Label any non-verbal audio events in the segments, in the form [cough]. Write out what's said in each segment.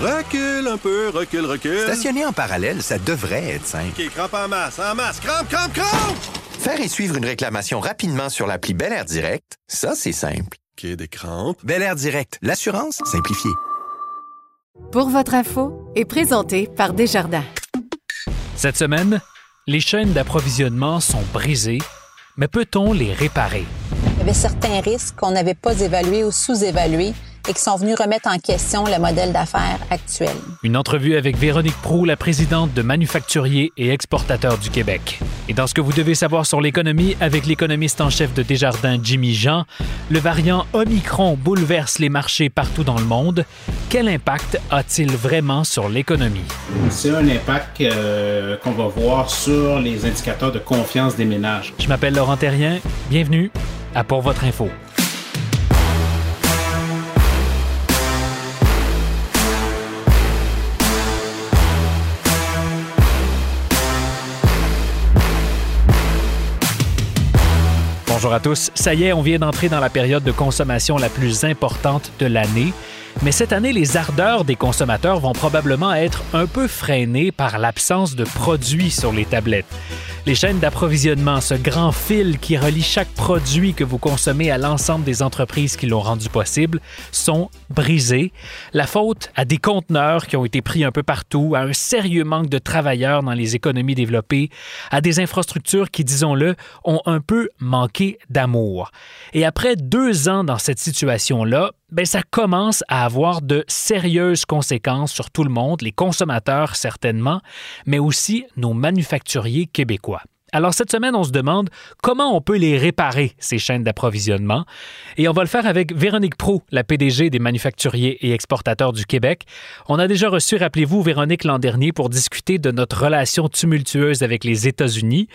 Recule un peu, recule, recule. Stationner en parallèle, ça devrait être simple. OK, crampe en masse, en masse, crampe, crampe, crampe! Faire et suivre une réclamation rapidement sur l'appli Bel Air Direct, ça, c'est simple. OK, des crampes. Bel Air Direct, l'assurance simplifiée. Pour votre info est présenté par Desjardins. Cette semaine, les chaînes d'approvisionnement sont brisées, mais peut-on les réparer? Il y avait certains risques qu'on n'avait pas évalués ou sous-évalués et qui sont venus remettre en question le modèle d'affaires actuel. Une entrevue avec Véronique Prou, la présidente de Manufacturiers et Exportateurs du Québec. Et dans ce que vous devez savoir sur l'économie, avec l'économiste en chef de Desjardins, Jimmy Jean, le variant Omicron bouleverse les marchés partout dans le monde. Quel impact a-t-il vraiment sur l'économie? C'est un impact euh, qu'on va voir sur les indicateurs de confiance des ménages. Je m'appelle Laurent Terrien. Bienvenue à Pour votre info. Bonjour à tous. Ça y est, on vient d'entrer dans la période de consommation la plus importante de l'année. Mais cette année, les ardeurs des consommateurs vont probablement être un peu freinées par l'absence de produits sur les tablettes. Les chaînes d'approvisionnement, ce grand fil qui relie chaque produit que vous consommez à l'ensemble des entreprises qui l'ont rendu possible, sont brisées. La faute à des conteneurs qui ont été pris un peu partout, à un sérieux manque de travailleurs dans les économies développées, à des infrastructures qui, disons-le, ont un peu manqué d'amour. Et après deux ans dans cette situation-là, ben, ça commence à avoir de sérieuses conséquences sur tout le monde, les consommateurs certainement, mais aussi nos manufacturiers québécois. Alors cette semaine, on se demande comment on peut les réparer, ces chaînes d'approvisionnement. Et on va le faire avec Véronique Pro, la PDG des manufacturiers et exportateurs du Québec. On a déjà reçu, rappelez-vous, Véronique l'an dernier pour discuter de notre relation tumultueuse avec les États-Unis.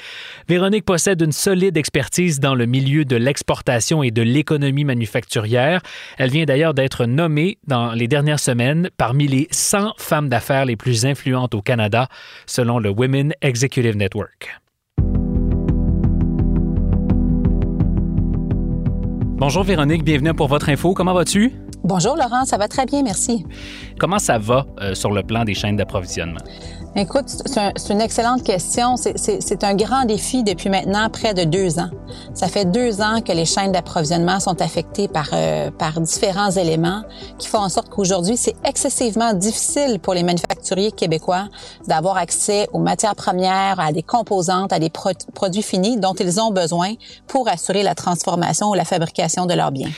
Véronique possède une solide expertise dans le milieu de l'exportation et de l'économie manufacturière. Elle vient d'ailleurs d'être nommée dans les dernières semaines parmi les 100 femmes d'affaires les plus influentes au Canada, selon le Women Executive Network. Bonjour Véronique, bienvenue pour votre info. Comment vas-tu? Bonjour Laurent, ça va très bien, merci. Comment ça va euh, sur le plan des chaînes d'approvisionnement? Écoute, c'est un, une excellente question. C'est un grand défi depuis maintenant près de deux ans. Ça fait deux ans que les chaînes d'approvisionnement sont affectées par, euh, par différents éléments qui font en sorte qu'aujourd'hui, c'est excessivement difficile pour les manufacturiers québécois d'avoir accès aux matières premières, à des composantes, à des pro produits finis dont ils ont besoin pour assurer la transformation ou la fabrication de leurs biens.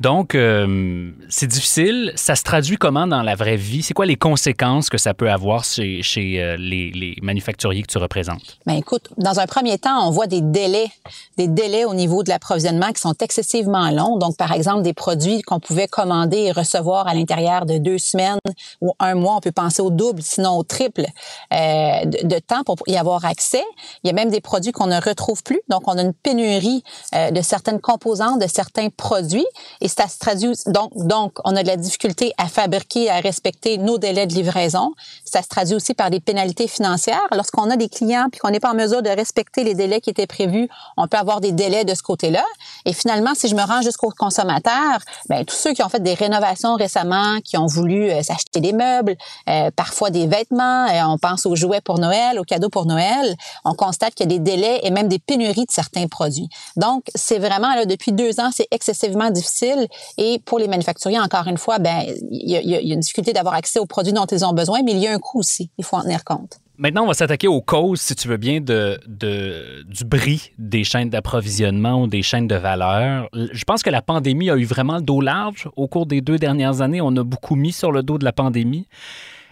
Donc, euh, c'est difficile. Ça se traduit comment dans la vraie vie? C'est quoi les conséquences que ça peut avoir chez, euh, les, les, manufacturiers que tu représentes? Bien, écoute, dans un premier temps, on voit des délais, des délais au niveau de l'approvisionnement qui sont excessivement longs. Donc, par exemple, des produits qu'on pouvait commander et recevoir à l'intérieur de deux semaines ou un mois, on peut penser au double, sinon au triple euh, de, temps pour y avoir accès. Il y a même des produits qu'on ne retrouve plus. Donc, on a une pénurie de certaines composantes, de certains produits. Ça se traduit donc donc on a de la difficulté à fabriquer à respecter nos délais de livraison. Ça se traduit aussi par des pénalités financières lorsqu'on a des clients puis qu'on n'est pas en mesure de respecter les délais qui étaient prévus, on peut avoir des délais de ce côté-là. Et finalement, si je me rends jusqu'au consommateur, ben tous ceux qui ont fait des rénovations récemment, qui ont voulu euh, s'acheter des meubles, euh, parfois des vêtements, euh, on pense aux jouets pour Noël, aux cadeaux pour Noël, on constate qu'il y a des délais et même des pénuries de certains produits. Donc, c'est vraiment là depuis deux ans, c'est excessivement difficile et pour les manufacturiers, encore une fois, ben il y a, une difficulté d'avoir accès aux produits dont ils ont besoin, mais il y a un coût aussi. Il faut en tenir compte. Maintenant, on va s'attaquer aux causes, si tu veux bien, de du bris des chaînes d'approvisionnement ou des chaînes de valeur. Je pense que la pandémie a eu vraiment le dos large. Au cours des deux dernières années, on a beaucoup mis sur le dos de la pandémie.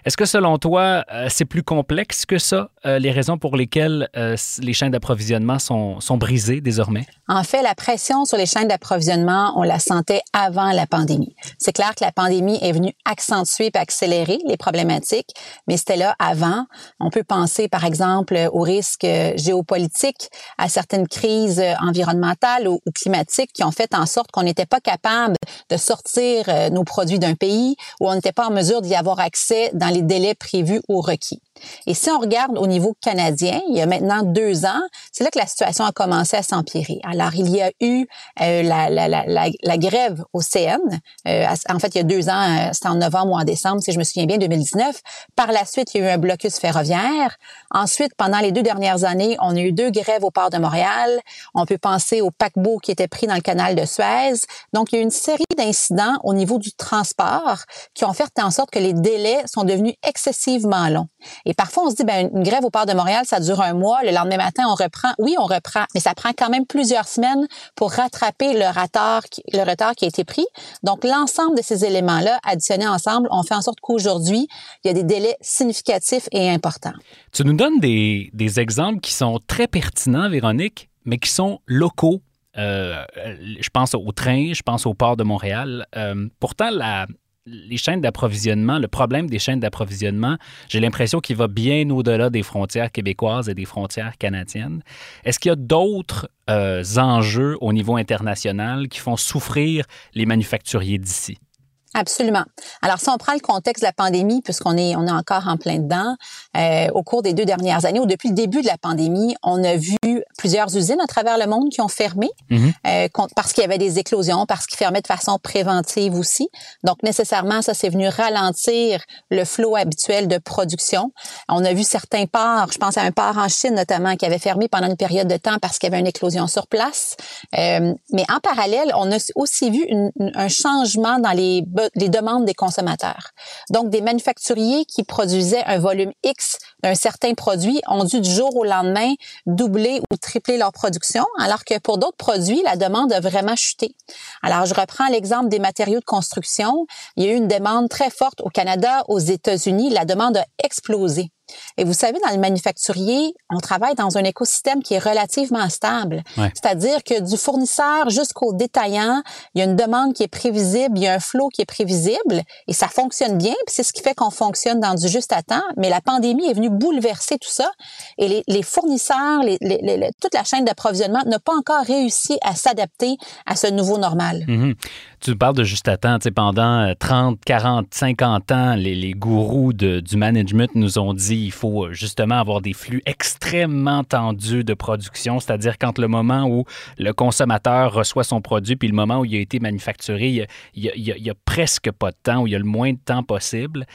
Est-ce que selon toi, euh, c'est plus complexe que ça, euh, les raisons pour lesquelles euh, les chaînes d'approvisionnement sont, sont brisées désormais? En fait, la pression sur les chaînes d'approvisionnement, on la sentait avant la pandémie. C'est clair que la pandémie est venue accentuer et accélérer les problématiques, mais c'était là avant. On peut penser, par exemple, aux risques géopolitiques, à certaines crises environnementales ou, ou climatiques qui ont fait en sorte qu'on n'était pas capable de sortir nos produits d'un pays ou on n'était pas en mesure d'y avoir accès dans les délais prévus ou requis. Et si on regarde au niveau canadien, il y a maintenant deux ans, c'est là que la situation a commencé à s'empirer. Alors, il y a eu euh, la, grève au CN. Euh, en fait, il y a deux ans, euh, c'était en novembre ou en décembre, si je me souviens bien, 2019. Par la suite, il y a eu un blocus ferroviaire. Ensuite, pendant les deux dernières années, on a eu deux grèves au port de Montréal. On peut penser au paquebot qui était pris dans le canal de Suez. Donc, il y a eu une série d'incidents au niveau du transport qui ont fait en sorte que les délais sont devenus excessivement longs. Et parfois, on se dit, ben, une grève au port de Montréal, ça dure un mois. Le lendemain matin, on reprend. Oui, on reprend, mais ça prend quand même plusieurs semaines pour rattraper le retard, qui a été pris. Donc, l'ensemble de ces éléments-là, additionnés ensemble, ont fait en sorte qu'aujourd'hui, il y a des délais significatifs et importants. Tu nous donnes des, des exemples qui sont très pertinents, Véronique, mais qui sont locaux. Euh, je pense au train, je pense au port de Montréal. Euh, pourtant, la, les chaînes d'approvisionnement, le problème des chaînes d'approvisionnement, j'ai l'impression qu'il va bien au-delà des frontières québécoises et des frontières canadiennes. Est-ce qu'il y a d'autres euh, enjeux au niveau international qui font souffrir les manufacturiers d'ici? Absolument. Alors, si on prend le contexte de la pandémie, puisqu'on est, on est encore en plein dedans, euh, au cours des deux dernières années, ou depuis le début de la pandémie, on a vu plusieurs usines à travers le monde qui ont fermé mhm. euh, parce qu'il y avait des éclosions, parce qu'ils fermaient de façon préventive aussi. Donc, nécessairement, ça, c'est venu ralentir le flot habituel de production. On a vu certains ports, je pense à un port en Chine notamment, qui avait fermé pendant une période de temps parce qu'il y avait une éclosion sur place. Euh, mais en parallèle, on a aussi vu une, un changement dans les les demandes des consommateurs. Donc, des manufacturiers qui produisaient un volume X d'un certain produit ont dû du jour au lendemain doubler ou tripler leur production, alors que pour d'autres produits, la demande a vraiment chuté. Alors, je reprends l'exemple des matériaux de construction. Il y a eu une demande très forte au Canada, aux États-Unis. La demande a explosé. Et vous savez, dans le manufacturier, on travaille dans un écosystème qui est relativement stable. C'est-à-dire que du fournisseur jusqu'au détaillant, il y a une demande qui est prévisible, il y a un flot qui est prévisible et ça fonctionne bien. c'est ce qui fait qu'on fonctionne dans du juste à temps. Mais la pandémie est venue bouleverser tout ça et les, fournisseurs, toute la chaîne d'approvisionnement n'a pas encore réussi à s'adapter à ce nouveau normal. Mm-hmm. Tu parles de juste à temps. pendant 30, 40, 50 ans, les, gourous du management nous ont dit il faut euh, justement avoir des flux extrêmement tendus de production, c'est-à-dire quand le moment où le consommateur reçoit son produit puis le moment où il a été manufacturé, il y a, presque pas de temps, où il y a le moins de temps possible.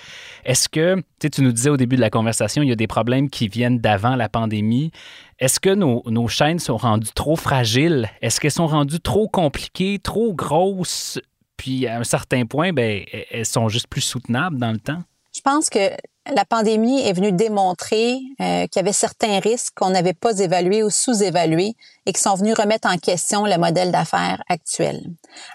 Est-ce que, tu nous disais au début de la conversation, il y a des problèmes qui viennent d'avant la pandémie. Est-ce que nos, nos, chaînes sont rendues trop fragiles? Est-ce qu'elles sont rendues trop compliquées, trop grosses? Puis à un certain point, ben, elles sont juste plus soutenables dans le temps? Je pense que la pandémie est venue démontrer euh, qu'il y avait certains risques qu'on n'avait pas évalués ou sous-évalués et qui sont venus remettre en question le modèle d'affaires actuel.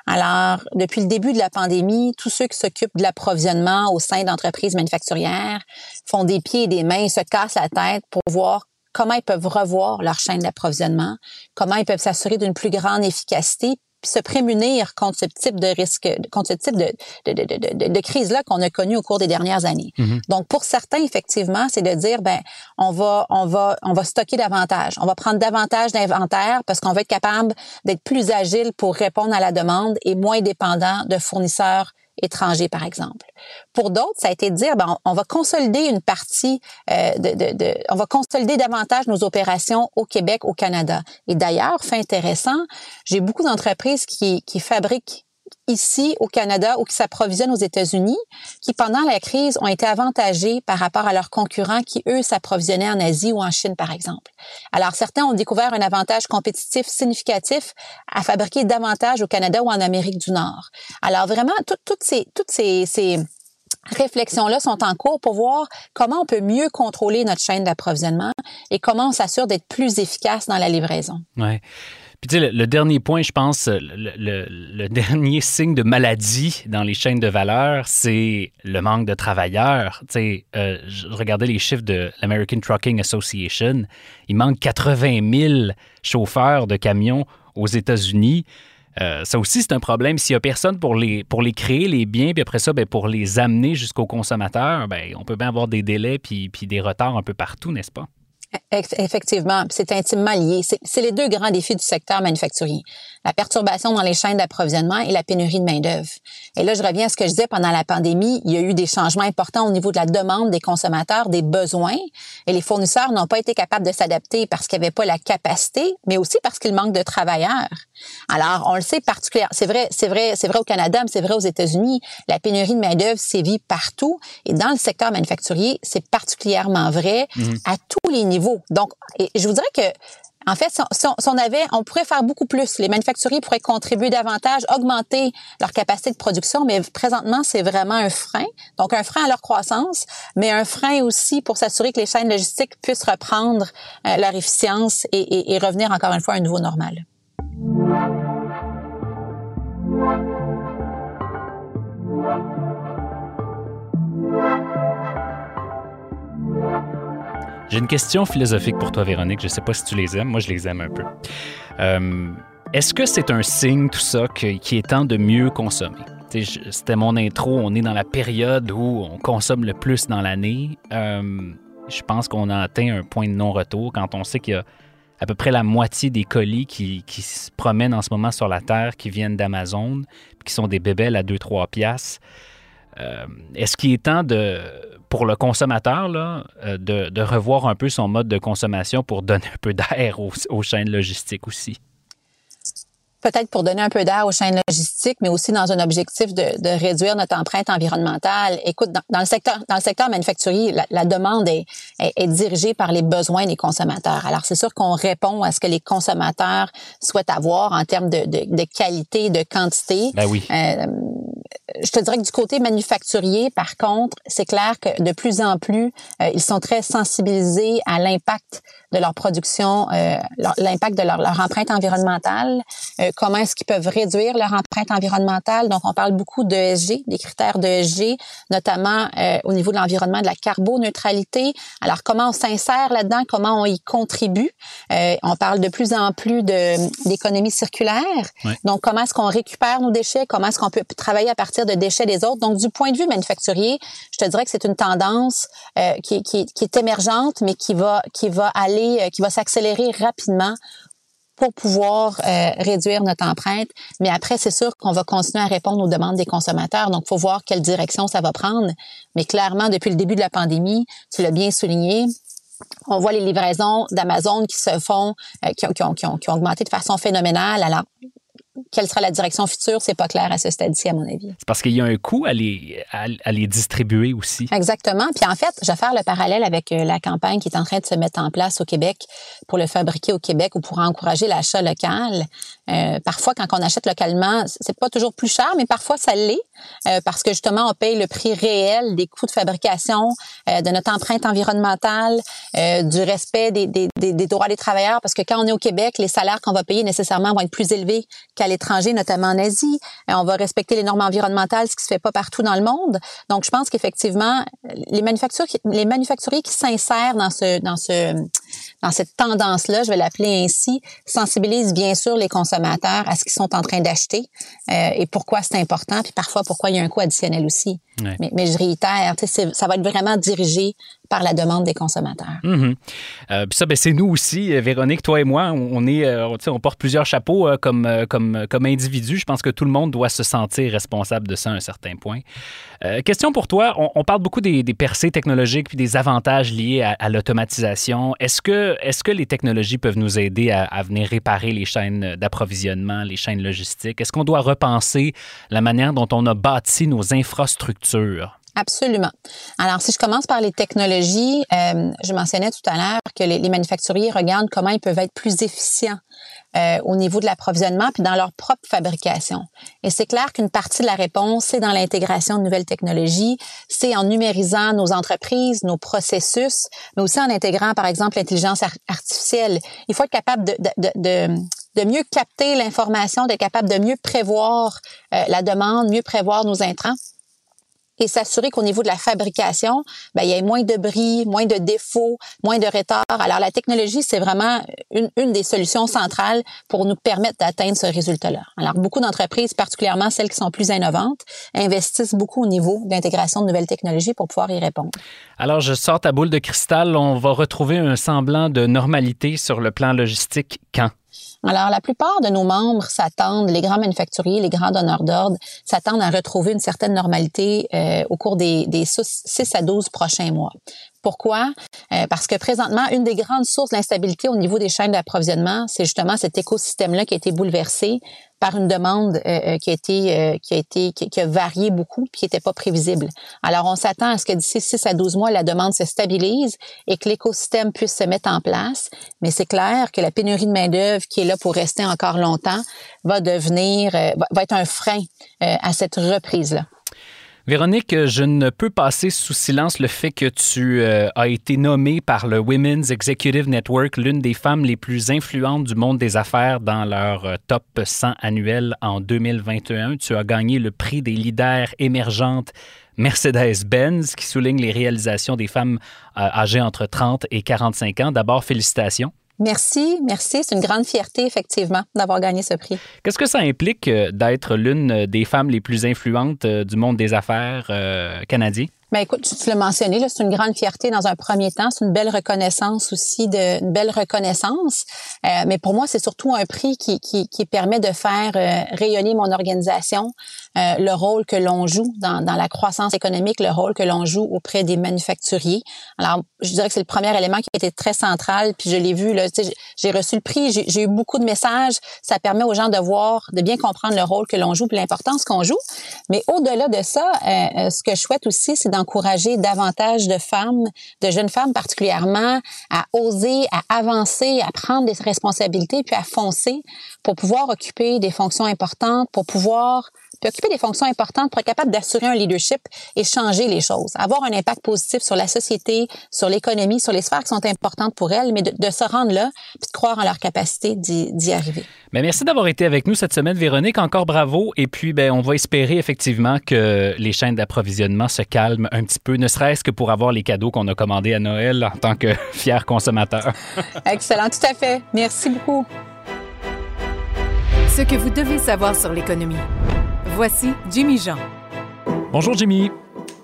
Alors, depuis le début de la pandémie, tous ceux qui s'occupent de l'approvisionnement au sein d'entreprises manufacturières font des pieds et des mains et se cassent la tête pour voir comment ils peuvent revoir leur chaîne d'approvisionnement, comment ils peuvent s'assurer d'une plus grande efficacité puis se prémunir contre ce type de risque, contre ce type de, de, de, de, crise-là qu'on a connu au cours des dernières années. Mm-hmm. Donc, pour certains, effectivement, c'est de dire, ben, on va, on va, on va stocker davantage, on va prendre davantage d'inventaire parce qu'on va être capable d'être plus agile pour répondre à la demande et moins dépendant de fournisseurs étrangers, par exemple. Pour d'autres, ça a été de dire, ben, on va consolider une partie, euh, de, de, de, on va consolider davantage nos opérations au Québec, au Canada. Et d'ailleurs, fait intéressant, j'ai beaucoup d'entreprises qui, qui fabriquent ici au Canada ou qui s'approvisionnent aux États-Unis, qui pendant la crise ont été avantagés par rapport à leurs concurrents qui, eux, s'approvisionnaient en Asie ou en Chine, par exemple. Alors, certains ont découvert un avantage compétitif significatif à fabriquer davantage au Canada ou en Amérique du Nord. Alors, vraiment, toutes ces, toutes ces, ces réflexions-là sont en cours pour voir comment on peut mieux contrôler notre chaîne d'approvisionnement et comment on s'assure d'être plus efficace dans la livraison. Ouais. Puis tu sais, le, dernier point, je pense, le, [laughs] dernier signe de maladie dans les chaînes de valeur, c'est le manque de travailleurs. Tu sais, euh, je regardais les chiffres de l'American Trucking Association. Il manque 80 000 chauffeurs de camions aux États-Unis. Euh, ça aussi, c'est un problème. S'il n'y a personne pour les, pour les créer, les biens, puis après ça, ben, pour les amener jusqu'au consommateur, ben, on peut bien avoir des délais puis, puis des retards un peu partout, n'est-ce pas? Effectivement, c'est intimement lié. C'est les deux grands défis du secteur manufacturier. La perturbation dans les chaînes d'approvisionnement et la pénurie de main-d'œuvre. Et là, je reviens à ce que je disais pendant la pandémie, il y a eu des changements importants au niveau de la demande des consommateurs, des besoins, et les fournisseurs n'ont pas été capables de s'adapter parce qu'il n'y avait pas la capacité, mais aussi parce qu'il manque de travailleurs. Alors, on le sait particulièrement, c'est vrai, c'est vrai, c'est vrai au Canada, mais c'est vrai aux États-Unis, la pénurie de main-d'œuvre sévit partout et dans le secteur manufacturier, c'est particulièrement vrai mm-hmm. à tous les niveaux donc, je vous dirais que en fait, si on, avait, on pourrait faire beaucoup plus. Les manufacturiers pourraient contribuer davantage, augmenter leur capacité de production, mais présentement, c'est vraiment un frein. Donc, un frein à leur croissance, mais un frein aussi pour s'assurer que les chaînes logistiques puissent reprendre euh, leur efficience et revenir encore une fois à un nouveau normal. J'ai une question philosophique pour toi, Véronique. Je ne sais pas si tu les aimes. Moi, je les aime un peu. Euh, est-ce que c'est un signe, tout ça, qui est temps de mieux consommer? C'était mon intro. On est dans la période où on consomme le plus dans l'année. Euh, je pense qu'on a atteint un point de non-retour quand on sait qu'il y a à peu près la moitié des colis qui, se promènent en ce moment sur la Terre, qui viennent d'Amazon, qui sont des bébelles à 2-3 piastres. Euh, est-ce qu'il est temps de, pour le consommateur là, euh, de, revoir un peu son mode de consommation pour donner un peu d'air aux, chaînes logistiques aussi? peut-être pour donner un peu d'air aux chaînes logistiques, mais aussi dans un objectif de, réduire notre empreinte environnementale. Écoute, dans, le secteur dans le secteur manufacturier, la, demande est, est, dirigée par les besoins des consommateurs. Alors c'est sûr qu'on répond à ce que les consommateurs souhaitent avoir en termes de, de, de qualité, de quantité. Ben oui. Euh, je te dirais que du côté manufacturier, par contre, c'est clair que de plus en plus, euh, ils sont très sensibilisés à l'impact de leur production, euh, l'impact de leur, leur, empreinte environnementale, euh, comment est-ce qu'ils peuvent réduire leur empreinte environnementale. Donc, on parle beaucoup de ESG, des critères de ESG, notamment au niveau de l'environnement, de la carboneutralité. Alors, comment on s'insère là-dedans, comment on y contribue? on parle de plus en plus d'économie circulaire. Donc, comment est-ce qu'on récupère nos déchets, comment est-ce qu'on peut travailler à partir de déchets des autres. Donc, du point de vue manufacturier, je te dirais que c'est une tendance euh, qui, est émergente, mais qui va, qui va aller, euh, qui va s'accélérer rapidement pour pouvoir euh, réduire notre empreinte. Mais après, c'est sûr qu'on va continuer à répondre aux demandes des consommateurs. Donc, il faut voir quelle direction ça va prendre. Mais clairement, depuis le début de la pandémie, tu l'as bien souligné, on voit les livraisons d'Amazon qui se font, qui, ont, qui, ont, qui, ont, qui, ont, augmenté de façon phénoménale. Alors, quelle sera la direction future, c'est pas clair à ce stade-ci, à mon avis. C'est parce qu'il y a un coût à les, à, les distribuer aussi. Exactement. Puis en fait, je vais faire le parallèle avec euh, la campagne qui est en train de se mettre en place au Québec pour le fabriquer au Québec ou pour encourager l'achat local. Euh, parfois, quand on achète localement, c'est pas toujours plus cher, mais parfois ça l'est euh, parce que justement, on paye le prix réel des coûts de fabrication, euh, de notre empreinte environnementale, euh, du respect des, des, des, droits des travailleurs, parce que quand on est au Québec, les salaires qu'on va payer nécessairement vont être plus élevés qu'à l'étranger, notamment en Asie. on va respecter les normes environnementales, ce qui se fait pas partout dans le monde. Donc, je pense qu'effectivement, les manufacturiers, les manufacturiers qui s'insèrent dans ce, dans ce, dans cette tendance-là, je vais l'appeler ainsi, sensibilisent bien sûr les consommateurs à ce qu'ils sont en train d'acheter euh, et pourquoi c'est important, puis parfois pourquoi il y a un coût additionnel aussi. Mais, mais, je réitère, ça va être vraiment dirigé par la demande des consommateurs. Mm-hmm. Euh, puis ça, ben, c'est nous aussi, euh, Véronique, toi et moi, on est, euh, on porte plusieurs chapeaux comme, comme, individus. Je pense que tout le monde doit se sentir responsable de ça à un certain point. question pour toi, on, parle beaucoup des, percées technologiques puis des avantages liés à, l'automatisation. Est-ce que, les technologies peuvent nous aider à venir réparer les chaînes d'approvisionnement, les chaînes logistiques? Est-ce qu'on doit repenser la manière dont on a bâti nos infrastructures? Absolument. Alors, si je commence par les technologies, euh, je mentionnais tout à l'heure que les, manufacturiers regardent comment ils peuvent être plus efficients euh, au niveau de l'approvisionnement puis dans leur propre fabrication. Et c'est clair qu'une partie de la réponse, c'est dans l'intégration de nouvelles technologies, c'est en numérisant nos entreprises, nos processus, mais aussi en intégrant, par exemple, l'intelligence artificielle. Il faut être capable de mieux capter l'information, d'être capable de mieux prévoir euh, la demande, mieux prévoir nos intrants. Et s'assurer qu'au niveau de la fabrication, ben, il y ait moins de bris, moins de défauts, moins de retards. Alors, la technologie, c'est vraiment une, des solutions centrales pour nous permettre d'atteindre ce résultat-là. Alors, beaucoup d'entreprises, particulièrement celles qui sont plus innovantes, investissent beaucoup au niveau de l'intégration de nouvelles technologies pour pouvoir y répondre. Alors, je sors ta boule de cristal. On va retrouver un semblant de normalité sur le plan logistique quand? Alors, la plupart de nos membres s'attendent, les grands manufacturiers, les grands donneurs d'ordre, s'attendent à retrouver une certaine normalité euh, au cours des, des 6 à 12 prochains mois. Pourquoi? Euh, parce que présentement, une des grandes sources d'instabilité au niveau des chaînes d'approvisionnement, c'est justement cet écosystème-là qui a été bouleversé par une demande euh, euh, qui a été qui a été qui, a varié beaucoup puis qui n'était pas prévisible. Alors on s'attend à ce que d'ici 6 à 12 mois la demande se stabilise et que l'écosystème puisse se mettre en place, mais c'est clair que la pénurie de main-d'œuvre qui est là pour rester encore longtemps va devenir va être un frein à cette reprise là. Véronique, je ne peux passer sous silence le fait que tu euh, as été nommée par le Women's Executive Network l'une des femmes les plus influentes du monde des affaires dans leur euh, top 100 annuel en 2021. Tu as gagné le prix des leaders émergentes Mercedes-Benz qui souligne les réalisations des femmes euh, âgées entre 30 et 45 ans. D'abord, félicitations. Merci, merci. C'est une grande fierté, effectivement, d'avoir gagné ce prix. Qu'est-ce que ça implique euh, d'être l'une des femmes les plus influentes euh, du monde des affaires euh, canadien? Ben écoute, tu l'as mentionné, c'est une grande fierté dans un premier temps, c'est une belle reconnaissance aussi, de, une belle reconnaissance. Euh, mais pour moi, c'est surtout un prix qui, qui, qui permet de faire euh, rayonner mon organisation, euh, le rôle que l'on joue dans, dans la croissance économique, le rôle que l'on joue auprès des manufacturiers. Alors, je dirais que c'est le premier élément qui a été très central. Puis je l'ai vu, là, j'ai reçu le prix, j'ai eu beaucoup de messages. Ça permet aux gens de voir, de bien comprendre le rôle que l'on joue, puis l'importance qu'on joue. Mais au-delà de ça, ce que je souhaite aussi, c'est encourager davantage de femmes, de jeunes femmes particulièrement, à oser, à avancer, à prendre des responsabilités, puis à foncer pour pouvoir occuper des fonctions importantes, pour pouvoir puis occuper des fonctions importantes pour être capable d'assurer un leadership et changer les choses, avoir un impact positif sur la société, sur l'économie, sur les sphères qui sont importantes pour elles, mais de, se rendre là, puis de croire en leur capacité d'y arriver. Mais merci d'avoir été avec nous cette semaine, Véronique. Encore bravo. Et puis, ben, on va espérer effectivement que les chaînes d'approvisionnement se calment un petit peu, ne serait-ce que pour avoir les cadeaux qu'on a commandés à Noël en tant que [laughs] fiers consommateurs. [laughs] Excellent, tout à fait. Merci beaucoup. Ce que vous devez savoir sur l'économie. Voici Jimmy Jean. Bonjour Jimmy.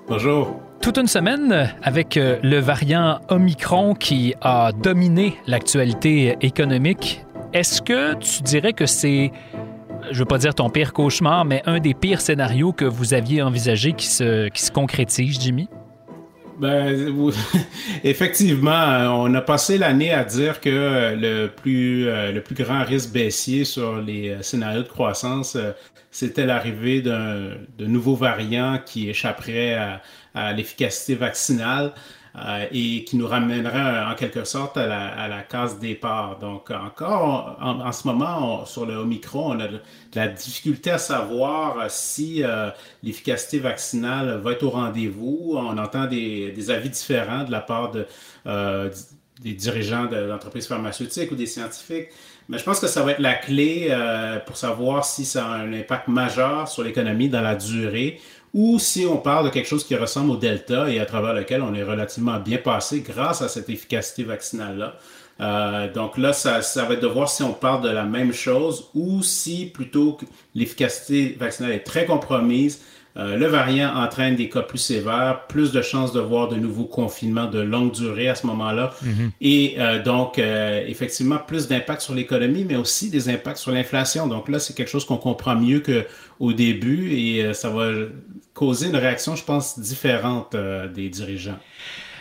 Bonjour. Toute une semaine avec euh, le variant Omicron qui a dominé l'actualité économique. Est-ce que tu dirais que c'est, je veux pas dire ton pire cauchemar, mais un des pires scénarios que vous aviez envisagé qui se, qui se concrétise, Jimmy? Ben, [laughs] effectivement, on a passé l'année à dire que le plus, euh, le plus grand risque baissier sur les euh, scénarios de croissance, c'était l'arrivée d'un nouveau variant qui échapperait à, l'efficacité vaccinale euh, et qui nous ramènerait en quelque sorte à la, case départ. Donc encore, en, ce moment, sur le Omicron, on a de, la difficulté à savoir si euh, l'efficacité vaccinale va être au rendez-vous. On entend des, avis différents de la part de, euh, des dirigeants d'entreprises pharmaceutiques ou des scientifiques. Mais je pense que ça va être la clé euh, pour savoir si ça a un impact majeur sur l'économie dans la durée ou si on parle de quelque chose qui ressemble au Delta et à travers lequel on est relativement bien passé grâce à cette efficacité vaccinale-là. Euh, donc là, ça, ça, va être de voir si on parle de la même chose ou si plutôt l'efficacité vaccinale est très compromise, euh, le variant entraîne des cas plus sévères, plus de chances de voir de nouveaux confinements de longue durée à ce moment-là. Mhm. Et euh, donc, euh, effectivement, plus d'impact sur l'économie, mais aussi des impacts sur l'inflation. Donc là, c'est quelque chose qu'on comprend mieux qu'au début et ça va causer une réaction, je pense, différente des dirigeants.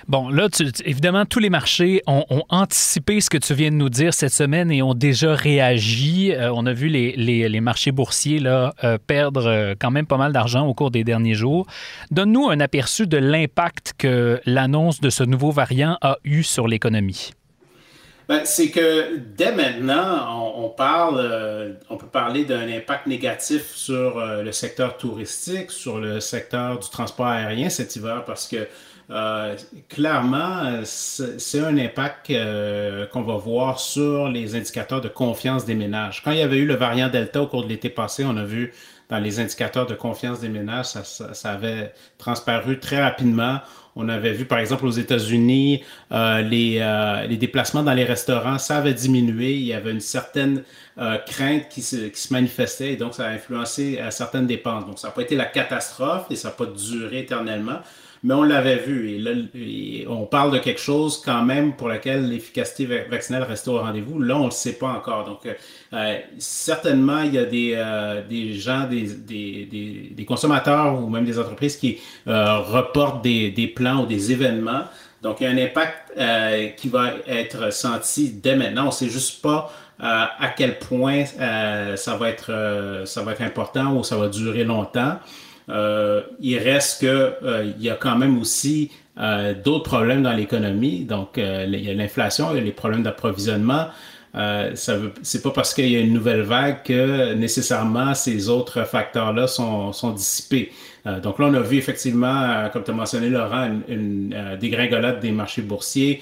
Bon, là, évidemment, tous les marchés ont, anticipé ce que tu viens de nous dire cette semaine et ont déjà réagi. Euh, on a vu les, marchés boursiers là, euh, perdre euh, quand même pas mal d'argent au cours des derniers jours. Donne-nous un aperçu de l'impact que l'annonce de ce nouveau variant a eu sur l'économie. Ben, c'est que dès maintenant, on, parle, on peut parler d'un impact négatif sur le secteur touristique, sur le secteur du transport aérien cet hiver, parce que euh, clairement, c'est un impact euh, qu'on va voir sur les indicateurs de confiance des ménages. Quand il y avait eu le variant Delta au cours de l'été passé, on a vu dans les indicateurs de confiance des ménages, ça, ça avait transparu très rapidement. On avait vu, par exemple, aux États-Unis, euh, les, euh, les, déplacements dans les restaurants, ça avait diminué. Il y avait une certaine euh, crainte qui se, qui se, manifestait et donc ça a influencé certaines dépenses. Donc, ça n'a pas été la catastrophe et ça n'a pas duré éternellement mais on l'avait vu. Et là, on parle de quelque chose quand même pour lequel l'efficacité vaccinale restait au rendez-vous. Là, on ne le sait pas encore. Donc, euh, euh, certainement, il y a des, euh, des gens, des, des, des, consommateurs ou même des entreprises qui reportent des, plans ou des événements. Donc, il y a un impact qui va être senti dès maintenant. On ne sait juste pas à quel point ça, va être, ça va être important ou ça va durer longtemps. Euh, il reste que euh, il y a quand même aussi euh, d'autres problèmes dans l'économie. Donc, il y a l'inflation, il y a les problèmes d'approvisionnement. Euh, c'est pas parce qu'il y a une nouvelle vague que nécessairement ces autres facteurs-là sont, sont dissipés. Donc là, on a vu effectivement, comme tu as mentionné, Laurent, une, une dégringolade des marchés boursiers.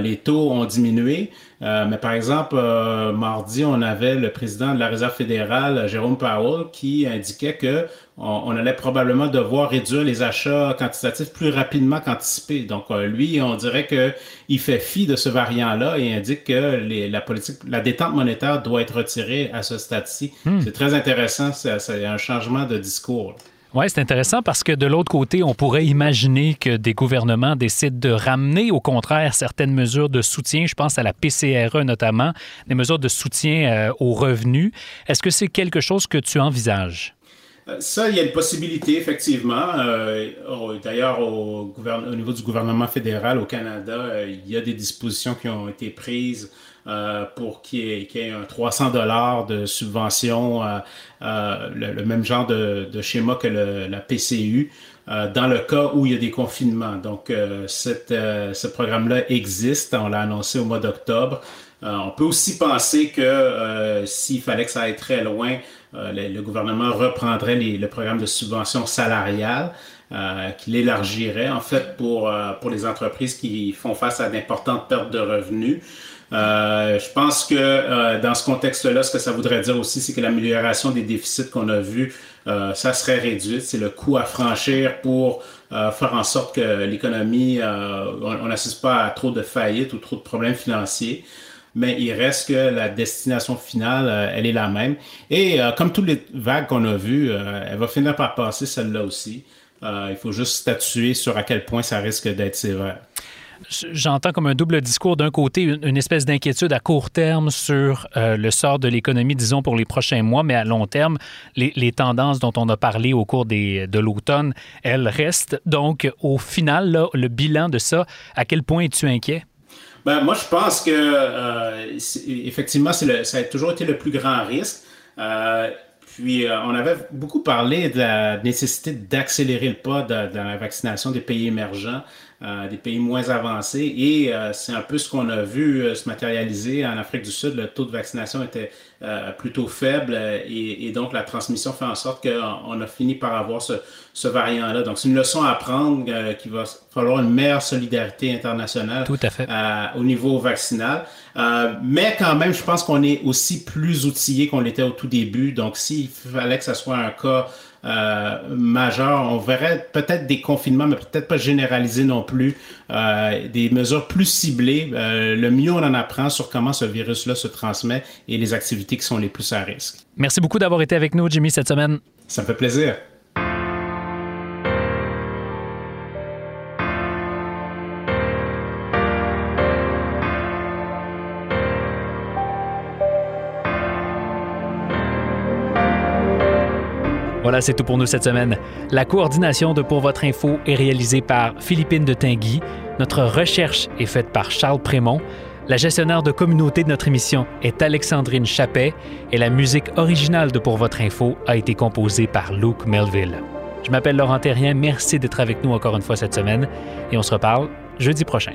les taux ont diminué. Euh, mais par exemple, euh, mardi, on avait le président de la Réserve fédérale, Jérôme Powell, qui indiquait que on, allait probablement devoir réduire les achats quantitatifs plus rapidement qu'anticipé. Donc, euh, lui, on dirait qu'il fait fi de ce variant-là et indique que les, la politique, la détente monétaire doit être retirée à ce stade-ci. Hmm. C'est très intéressant, c'est un changement de discours. Oui, c'est intéressant parce que de l'autre côté, on pourrait imaginer que des gouvernements décident de ramener au contraire certaines mesures de soutien. Je pense à la PCRE notamment, des mesures de soutien euh, aux revenus. Est-ce que c'est quelque chose que tu envisages? Euh, ça, il y a une possibilité, effectivement. Euh, d'ailleurs, au, au, niveau du gouvernement fédéral au Canada, il y a des dispositions qui ont été prises euh, pour qu'il y, ait un 300 dollars de subvention, euh, euh, le, même genre de, schéma que la PCU, dans le cas où il y a des confinements. Donc, cette, ce programme-là existe, on l'a annoncé au mois d'octobre. on peut aussi penser que s'il fallait que ça aille très loin, le, gouvernement reprendrait le programme de subvention salariale. qu'il élargirait en fait pour, pour les entreprises qui font face à d'importantes pertes de revenus. Euh, je pense que euh, dans ce contexte-là, ce que ça voudrait dire aussi, c'est que l'amélioration des déficits qu'on a vus, euh, ça serait réduit. C'est le coût à franchir pour faire en sorte que l'économie, on n'assiste pas à trop de faillites ou trop de problèmes financiers. Mais il reste que la destination finale, elle est la même. Et comme toutes les vagues qu'on a vues, elle va finir par passer celle-là aussi. il faut juste statuer sur à quel point ça risque d'être sévère j'entends comme un double discours. D'un côté, une, espèce d'inquiétude à court terme sur euh, le sort de l'économie, disons, pour les prochains mois, mais à long terme, les, tendances dont on a parlé au cours de l'automne, elles restent. Donc, au final, le bilan de ça, à quel point es-tu inquiet? Ben, moi, je pense que, euh, effectivement, ça a toujours été le plus grand risque. Euh, puis, on avait beaucoup parlé de la nécessité d'accélérer le pas dans la vaccination des pays émergents. Euh, des pays moins avancés. Et euh, c'est un peu ce qu'on a vu euh, se matérialiser en Afrique du Sud. Le taux de vaccination était plutôt faible et, donc la transmission fait en sorte qu'on a fini par avoir ce, ce variant-là. Donc c'est une leçon à apprendre qu'il va falloir une meilleure solidarité internationale Tout à fait. au niveau vaccinal. mais quand même, je pense qu'on est aussi plus outillé qu'on l'était au tout début. Donc s'il fallait que ce soit un cas euh, majeur. On verrait peut-être des confinements, mais peut-être pas généralisés non plus, euh, des mesures plus ciblées. Euh, le mieux on en apprend sur comment ce virus-là se transmet et les activités qui sont les plus à risque. Merci beaucoup d'avoir été avec nous, Jimmy, cette semaine. Ça me fait plaisir. Voilà, c'est tout pour nous cette semaine. La coordination de Pour votre info est réalisée par Philippine de Tinguy. Notre recherche est faite par Charles Prémont. La gestionnaire de communauté de notre émission est Alexandrine Chappet et la musique originale de Pour votre info a été composée par Luke Melville. Je m'appelle Laurent Terrien, merci d'être avec nous encore une fois cette semaine et on se reparle jeudi prochain.